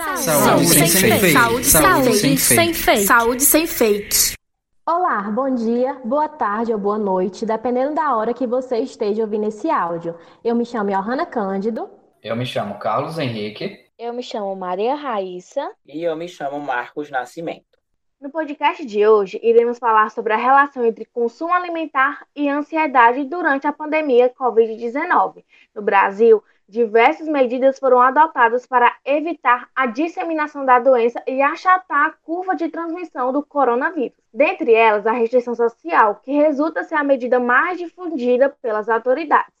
Saúde, Saúde sem, sem fake. Saúde, Saúde sem, sem fake. Saúde sem fake. Olá, bom dia, boa tarde ou boa noite, dependendo da hora que você esteja ouvindo esse áudio. Eu me chamo Johanna Cândido. Eu me chamo Carlos Henrique. Eu me chamo Maria Raíssa. E eu me chamo Marcos Nascimento. No podcast de hoje, iremos falar sobre a relação entre consumo alimentar e ansiedade durante a pandemia Covid-19. No Brasil, diversas medidas foram adotadas para evitar a disseminação da doença e achatar a curva de transmissão do coronavírus. Dentre elas, a restrição social, que resulta ser a medida mais difundida pelas autoridades.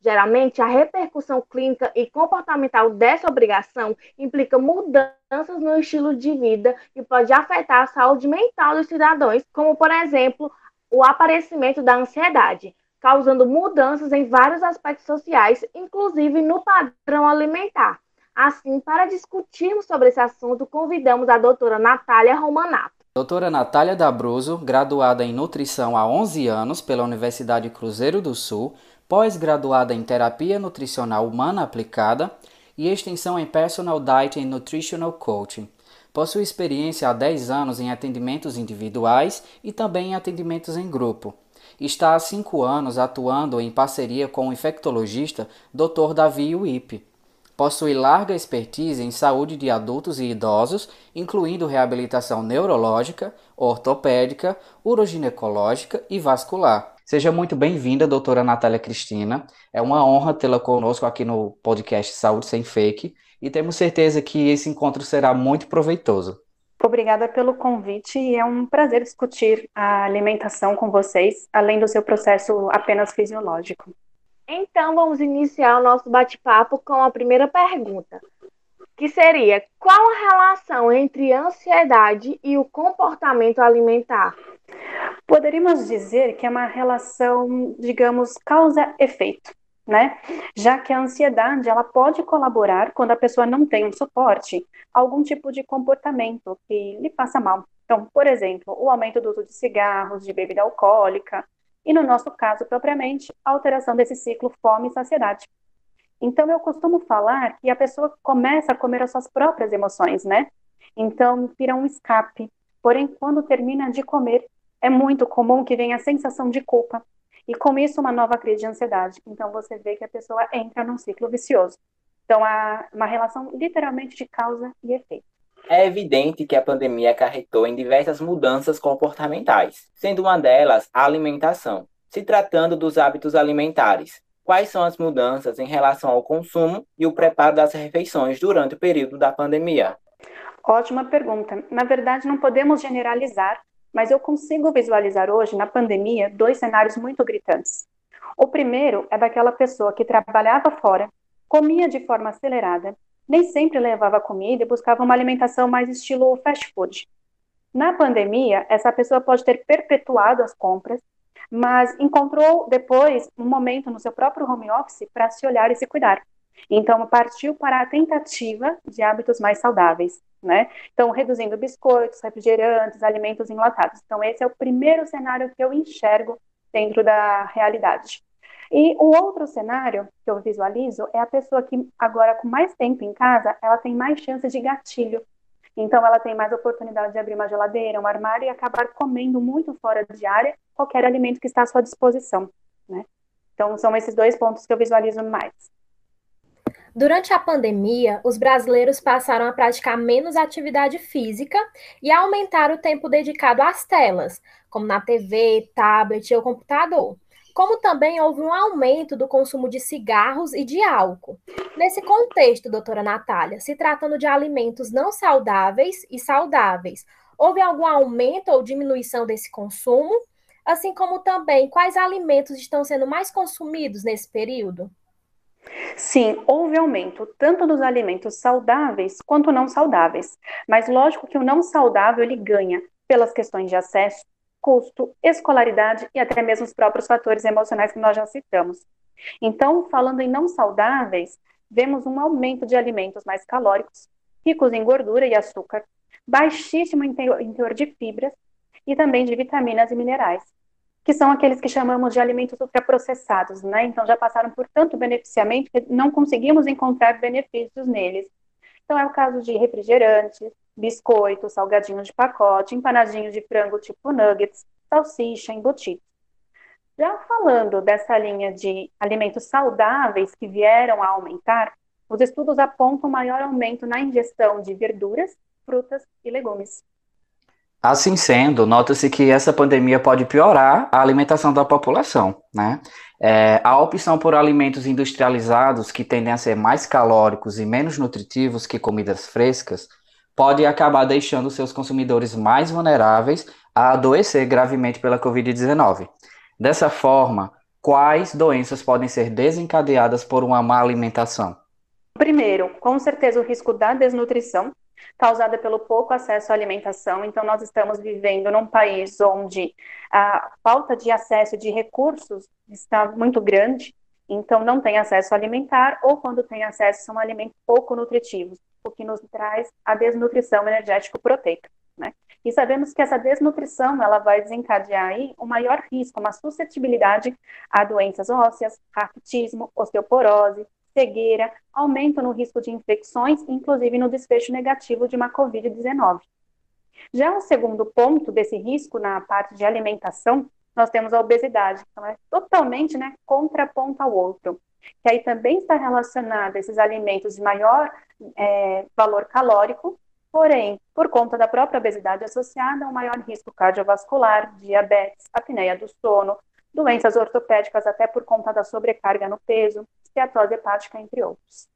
Geralmente, a repercussão clínica e comportamental dessa obrigação implica mudanças no estilo de vida que pode afetar a saúde mental dos cidadãos, como, por exemplo, o aparecimento da ansiedade, causando mudanças em vários aspectos sociais, inclusive no padrão alimentar. Assim, para discutirmos sobre esse assunto, convidamos a doutora Natália Romanato. Doutora Natália Dabruzo, graduada em nutrição há 11 anos pela Universidade Cruzeiro do Sul, pós-graduada em terapia nutricional humana aplicada e extensão em Personal Diet and Nutritional Coaching. Possui experiência há 10 anos em atendimentos individuais e também em atendimentos em grupo está há cinco anos atuando em parceria com o infectologista Dr. Davi Uip. Possui larga expertise em saúde de adultos e idosos, incluindo reabilitação neurológica, ortopédica, uroginecológica e vascular. Seja muito bem-vinda, doutora Natália Cristina. É uma honra tê-la conosco aqui no podcast Saúde Sem Fake e temos certeza que esse encontro será muito proveitoso. Obrigada pelo convite e é um prazer discutir a alimentação com vocês, além do seu processo apenas fisiológico. Então, vamos iniciar o nosso bate-papo com a primeira pergunta, que seria: qual a relação entre ansiedade e o comportamento alimentar? Poderíamos dizer que é uma relação, digamos, causa-efeito né? Já que a ansiedade ela pode colaborar quando a pessoa não tem um suporte, algum tipo de comportamento que lhe faça mal. Então, por exemplo, o aumento do uso de cigarros, de bebida alcoólica, e no nosso caso propriamente, a alteração desse ciclo fome e saciedade. Então, eu costumo falar que a pessoa começa a comer as suas próprias emoções, né? Então, vira um escape. Porém, quando termina de comer, é muito comum que venha a sensação de culpa, e com isso uma nova crise de ansiedade. Então você vê que a pessoa entra num ciclo vicioso. Então há uma relação literalmente de causa e efeito. É evidente que a pandemia acarretou em diversas mudanças comportamentais, sendo uma delas a alimentação. Se tratando dos hábitos alimentares, quais são as mudanças em relação ao consumo e o preparo das refeições durante o período da pandemia? Ótima pergunta. Na verdade, não podemos generalizar, mas eu consigo visualizar hoje, na pandemia, dois cenários muito gritantes. O primeiro é daquela pessoa que trabalhava fora, comia de forma acelerada, nem sempre levava comida e buscava uma alimentação mais estilo fast food. Na pandemia, essa pessoa pode ter perpetuado as compras, mas encontrou depois um momento no seu próprio home office para se olhar e se cuidar. Então, partiu para a tentativa de hábitos mais saudáveis, né? Então, reduzindo biscoitos, refrigerantes, alimentos enlatados. Então, esse é o primeiro cenário que eu enxergo dentro da realidade. E o outro cenário que eu visualizo é a pessoa que agora com mais tempo em casa, ela tem mais chances de gatilho. Então ela tem mais oportunidade de abrir uma geladeira, um armário e acabar comendo muito fora de área qualquer alimento que está à sua disposição, né? Então são esses dois pontos que eu visualizo mais. Durante a pandemia, os brasileiros passaram a praticar menos atividade física e a aumentar o tempo dedicado às telas, como na TV, tablet ou computador. Como também houve um aumento do consumo de cigarros e de álcool. Nesse contexto, doutora Natália, se tratando de alimentos não saudáveis e saudáveis, houve algum aumento ou diminuição desse consumo? Assim como também quais alimentos estão sendo mais consumidos nesse período? Sim, houve aumento tanto dos alimentos saudáveis quanto não saudáveis, mas lógico que o não saudável ele ganha pelas questões de acesso, custo, escolaridade e até mesmo os próprios fatores emocionais que nós já citamos. Então, falando em não saudáveis, vemos um aumento de alimentos mais calóricos, ricos em gordura e açúcar, baixíssimo em teor de fibras e também de vitaminas e minerais que são aqueles que chamamos de alimentos ultraprocessados, né? Então já passaram por tanto beneficiamento que não conseguimos encontrar benefícios neles. Então, é o caso de refrigerantes, biscoitos, salgadinhos de pacote, empanadinhos de frango tipo nuggets, salsicha, embutidos. Já falando dessa linha de alimentos saudáveis que vieram a aumentar, os estudos apontam maior aumento na ingestão de verduras, frutas e legumes. Assim sendo, nota-se que essa pandemia pode piorar a alimentação da população, né? É, a opção por alimentos industrializados, que tendem a ser mais calóricos e menos nutritivos que comidas frescas, pode acabar deixando seus consumidores mais vulneráveis a adoecer gravemente pela Covid-19. Dessa forma, quais doenças podem ser desencadeadas por uma má alimentação? Primeiro, com certeza o risco da desnutrição, causada pelo pouco acesso à alimentação. Então, nós estamos vivendo num país onde a falta de acesso de recursos está muito grande, então não tem acesso alimentar, ou quando tem acesso, são alimentos pouco nutritivos, o que nos traz a desnutrição energético-proteica. Né? E sabemos que essa desnutrição ela vai desencadear aí um maior risco, uma suscetibilidade a doenças ósseas, raquitismo, osteoporose, cegueira, aumento no risco de infecções, inclusive no desfecho negativo de uma Covid-19. Já o segundo ponto desse risco na parte de alimentação, nós temos a obesidade, então é totalmente né, contraponto ao outro, que aí também está relacionado a esses alimentos de maior é, valor calórico, porém, por conta da própria obesidade associada um maior risco cardiovascular, diabetes, apneia do sono, doenças ortopédicas até por conta da sobrecarga no peso, esteatose hepática, entre outros.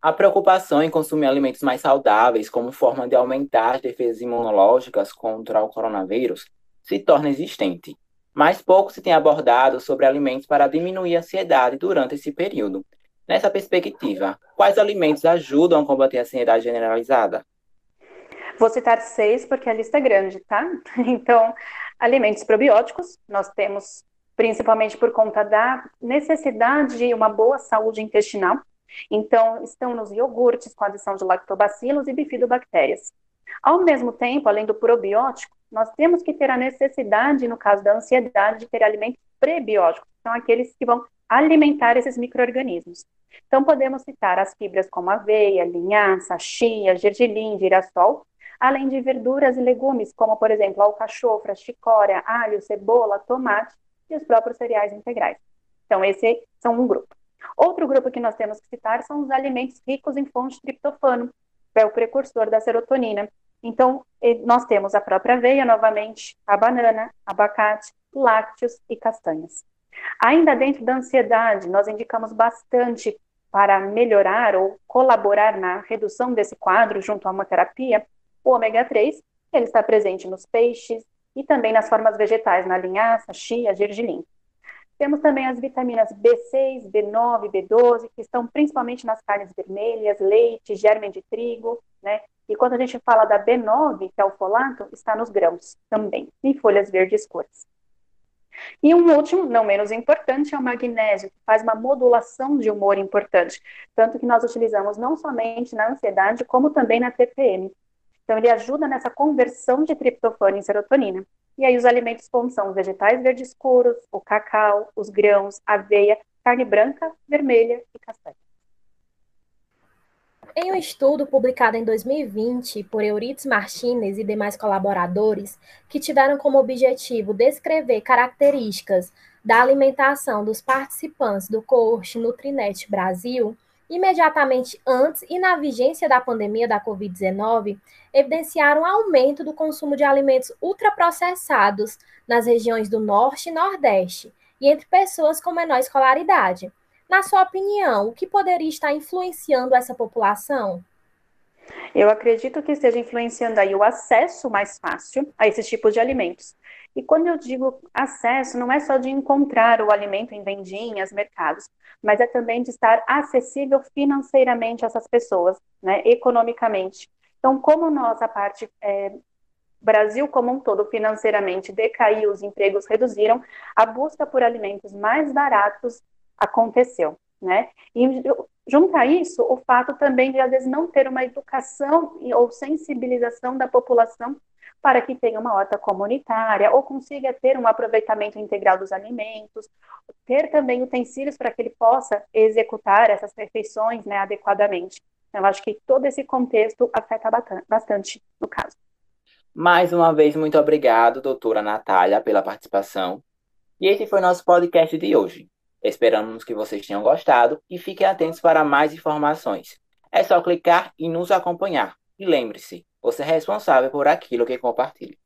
A preocupação em consumir alimentos mais saudáveis como forma de aumentar as defesas imunológicas contra o coronavírus se torna existente, mas pouco se tem abordado sobre alimentos para diminuir a ansiedade durante esse período. Nessa perspectiva, quais alimentos ajudam a combater a ansiedade generalizada? Vou citar seis porque a lista é grande, tá? Então, alimentos probióticos, nós temos principalmente por conta da necessidade de uma boa saúde intestinal. Então, estão nos iogurtes com adição de lactobacilos e bifidobactérias. Ao mesmo tempo, além do probiótico, nós temos que ter a necessidade, no caso da ansiedade, de ter alimentos prebióticos, que são aqueles que vão alimentar esses micro-organismos. Então, podemos citar as fibras como aveia, linhaça, chia, gergelim, girassol, além de verduras e legumes, como, por exemplo, alcachofra, chicória, alho, cebola, tomate e os próprios cereais integrais. Então, esse são um grupo. Outro grupo que nós temos que citar são os alimentos ricos em fonte de triptofano, que é o precursor da serotonina. Então, nós temos a própria aveia, novamente, a banana, abacate, lácteos e castanhas. Ainda dentro da ansiedade, nós indicamos bastante para melhorar ou colaborar na redução desse quadro junto a uma terapia, o ômega 3, ele está presente nos peixes e também nas formas vegetais, na linhaça, chia, gergelim. Temos também as vitaminas B6, B9, B12, que estão principalmente nas carnes vermelhas, leite, germe de trigo, né? E quando a gente fala da B9, que é o folato, está nos grãos também, e folhas verdes escuras. E um último, não menos importante, é o magnésio, que faz uma modulação de humor importante, tanto que nós utilizamos não somente na ansiedade, como também na TPM. Então, ele ajuda nessa conversão de triptofano em serotonina. E aí, os alimentos como são os vegetais verdes escuros, o cacau, os grãos, aveia, carne branca, vermelha e castanha. Em um estudo publicado em 2020 por Eurites Martinez e demais colaboradores, que tiveram como objetivo descrever características da alimentação dos participantes do coorte Nutrinet Brasil, imediatamente antes e na vigência da pandemia da Covid-19, evidenciaram aumento do consumo de alimentos ultraprocessados nas regiões do Norte e Nordeste e entre pessoas com menor escolaridade. Na sua opinião, o que poderia estar influenciando essa população? Eu acredito que esteja influenciando aí o acesso mais fácil a esses tipos de alimentos. E quando eu digo acesso, não é só de encontrar o alimento em vendinhas, mercados, mas é também de estar acessível financeiramente a essas pessoas, né, economicamente. Então, como nós, a parte é, Brasil como um todo financeiramente decaiu, os empregos reduziram, a busca por alimentos mais baratos aconteceu, né? E junto a isso, o fato também de às vezes não ter uma educação ou sensibilização da população para que tenha uma horta comunitária ou consiga ter um aproveitamento integral dos alimentos, ter também utensílios para que ele possa executar essas refeições né, adequadamente. Então, eu acho que todo esse contexto afeta bastante no caso. Mais uma vez, muito obrigado, doutora Natália, pela participação. E esse foi nosso podcast de hoje. Esperamos que vocês tenham gostado e fiquem atentos para mais informações. É só clicar e nos acompanhar. E lembre-se, você é responsável por aquilo que compartilha.